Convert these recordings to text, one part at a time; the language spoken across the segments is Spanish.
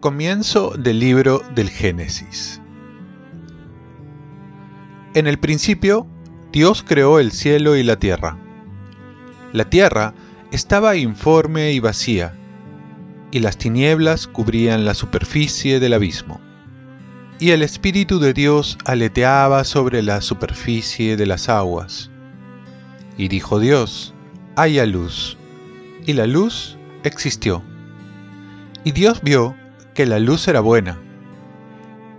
Comienzo del libro del Génesis. En el principio, Dios creó el cielo y la tierra. La tierra estaba informe y vacía, y las tinieblas cubrían la superficie del abismo. Y el Espíritu de Dios aleteaba sobre la superficie de las aguas. Y dijo Dios, haya luz. Y la luz existió. Y Dios vio que la luz era buena.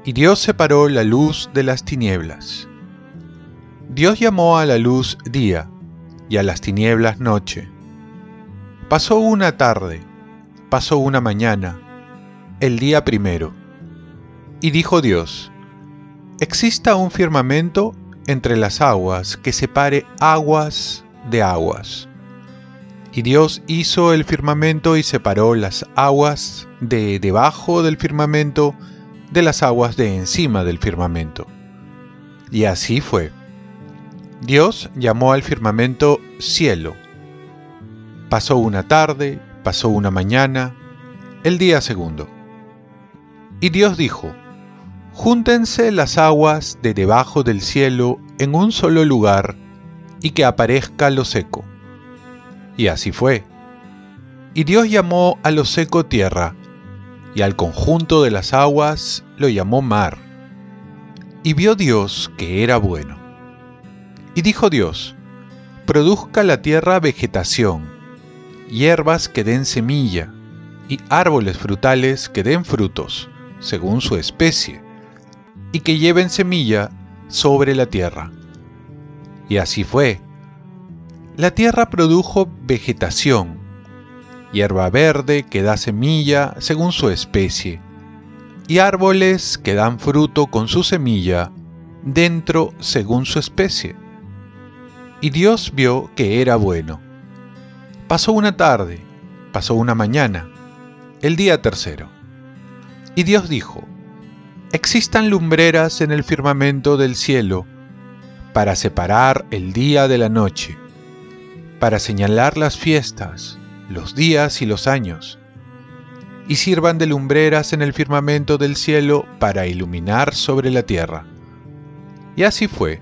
Y Dios separó la luz de las tinieblas. Dios llamó a la luz día y a las tinieblas noche. Pasó una tarde, pasó una mañana, el día primero. Y dijo Dios, exista un firmamento entre las aguas que separe aguas de aguas. Y Dios hizo el firmamento y separó las aguas de debajo del firmamento de las aguas de encima del firmamento. Y así fue. Dios llamó al firmamento cielo. Pasó una tarde, pasó una mañana, el día segundo. Y Dios dijo, Júntense las aguas de debajo del cielo en un solo lugar y que aparezca lo seco. Y así fue. Y Dios llamó a lo seco tierra, y al conjunto de las aguas lo llamó mar. Y vio Dios que era bueno. Y dijo Dios, produzca la tierra vegetación, hierbas que den semilla, y árboles frutales que den frutos, según su especie, y que lleven semilla sobre la tierra. Y así fue. La tierra produjo vegetación, hierba verde que da semilla según su especie, y árboles que dan fruto con su semilla dentro según su especie. Y Dios vio que era bueno. Pasó una tarde, pasó una mañana, el día tercero. Y Dios dijo, existan lumbreras en el firmamento del cielo para separar el día de la noche, para señalar las fiestas, los días y los años, y sirvan de lumbreras en el firmamento del cielo para iluminar sobre la tierra. Y así fue.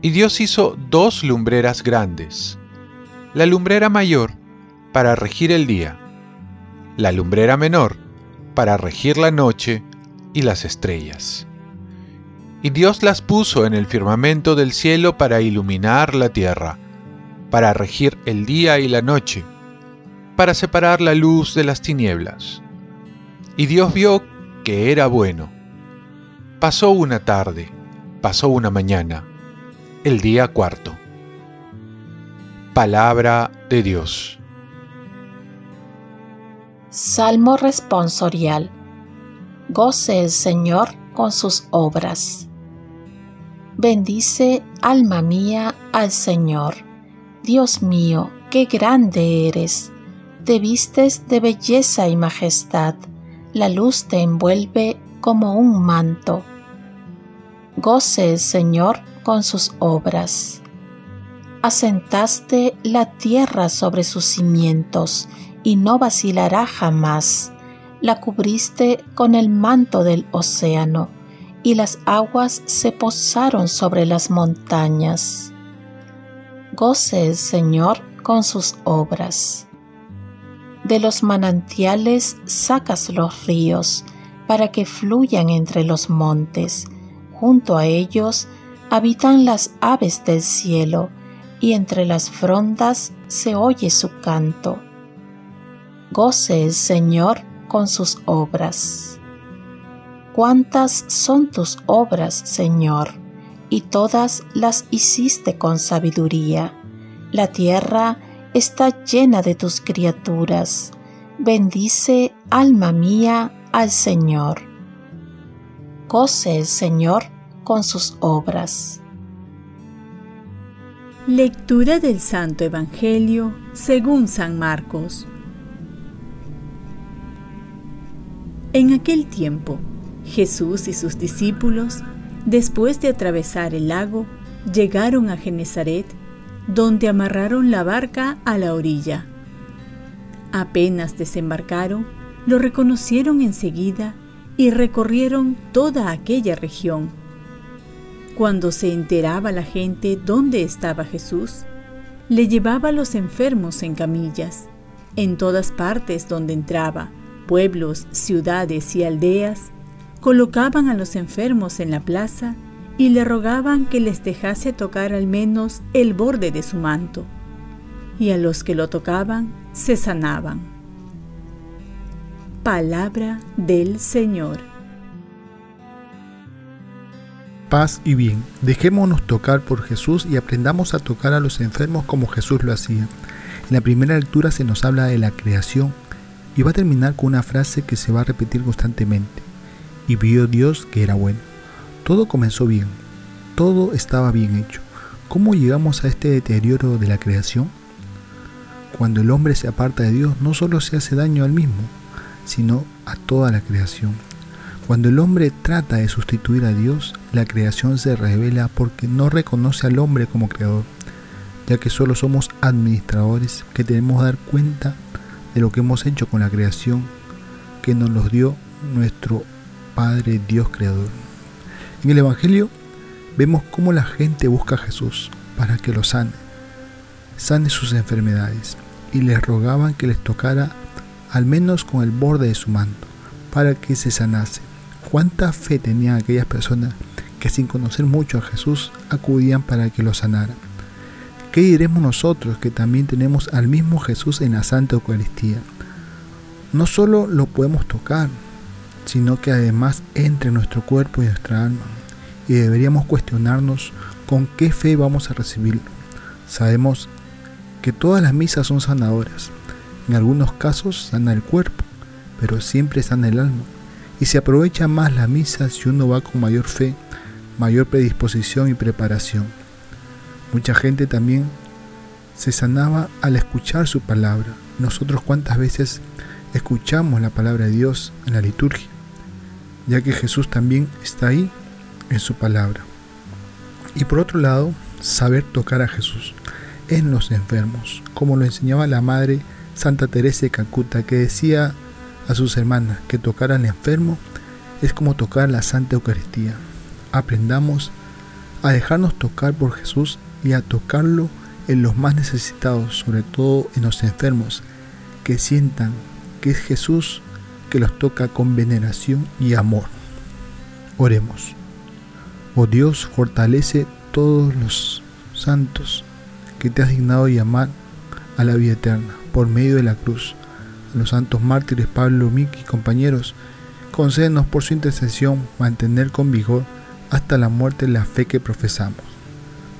Y Dios hizo dos lumbreras grandes, la lumbrera mayor para regir el día, la lumbrera menor para regir la noche y las estrellas. Y Dios las puso en el firmamento del cielo para iluminar la tierra, para regir el día y la noche, para separar la luz de las tinieblas. Y Dios vio que era bueno. Pasó una tarde, pasó una mañana, el día cuarto. Palabra de Dios. Salmo responsorial. Goce el Señor con sus obras. Bendice, alma mía, al Señor. Dios mío, qué grande eres te vistes de belleza y majestad, la luz te envuelve como un manto. Goce el Señor con sus obras. Asentaste la tierra sobre sus cimientos y no vacilará jamás. La cubriste con el manto del océano y las aguas se posaron sobre las montañas. Goce el Señor con sus obras de los manantiales sacas los ríos para que fluyan entre los montes. Junto a ellos habitan las aves del cielo y entre las frondas se oye su canto. Goce el Señor con sus obras. ¿Cuántas son tus obras, Señor? Y todas las hiciste con sabiduría. La tierra está llena de tus criaturas. Bendice, alma mía, al Señor. Goce el Señor con sus obras. Lectura del Santo Evangelio según San Marcos. En aquel tiempo, Jesús y sus discípulos Después de atravesar el lago, llegaron a Genezaret, donde amarraron la barca a la orilla. Apenas desembarcaron, lo reconocieron enseguida y recorrieron toda aquella región. Cuando se enteraba la gente dónde estaba Jesús, le llevaba a los enfermos en camillas. En todas partes donde entraba, pueblos, ciudades y aldeas, colocaban a los enfermos en la plaza y le rogaban que les dejase tocar al menos el borde de su manto. Y a los que lo tocaban se sanaban. Palabra del Señor. Paz y bien, dejémonos tocar por Jesús y aprendamos a tocar a los enfermos como Jesús lo hacía. En la primera lectura se nos habla de la creación y va a terminar con una frase que se va a repetir constantemente. Y vio Dios que era bueno. Todo comenzó bien, todo estaba bien hecho. ¿Cómo llegamos a este deterioro de la creación? Cuando el hombre se aparta de Dios, no solo se hace daño al mismo, sino a toda la creación. Cuando el hombre trata de sustituir a Dios, la creación se revela porque no reconoce al hombre como creador, ya que solo somos administradores que tenemos que dar cuenta de lo que hemos hecho con la creación que nos los dio nuestro Padre Dios Creador. En el Evangelio vemos cómo la gente busca a Jesús para que lo sane, sane sus enfermedades, y les rogaban que les tocara al menos con el borde de su manto, para que se sanase. ¿Cuánta fe tenían aquellas personas que sin conocer mucho a Jesús acudían para que lo sanara? ¿Qué diremos nosotros que también tenemos al mismo Jesús en la Santa Eucaristía? No solo lo podemos tocar, sino que además entre en nuestro cuerpo y nuestra alma. Y deberíamos cuestionarnos con qué fe vamos a recibirlo. Sabemos que todas las misas son sanadoras. En algunos casos sana el cuerpo, pero siempre sana el alma. Y se aprovecha más la misa si uno va con mayor fe, mayor predisposición y preparación. Mucha gente también se sanaba al escuchar su palabra. Nosotros cuántas veces escuchamos la palabra de Dios en la liturgia ya que Jesús también está ahí en su palabra. Y por otro lado, saber tocar a Jesús en los enfermos, como lo enseñaba la Madre Santa Teresa de Calcuta, que decía a sus hermanas que tocar al enfermo es como tocar la Santa Eucaristía. Aprendamos a dejarnos tocar por Jesús y a tocarlo en los más necesitados, sobre todo en los enfermos, que sientan que es Jesús que los toca con veneración y amor. Oremos. Oh Dios, fortalece todos los santos que te has dignado llamar a la vida eterna por medio de la cruz. A los santos mártires Pablo, Miki y compañeros, concédenos por su intercesión mantener con vigor hasta la muerte la fe que profesamos.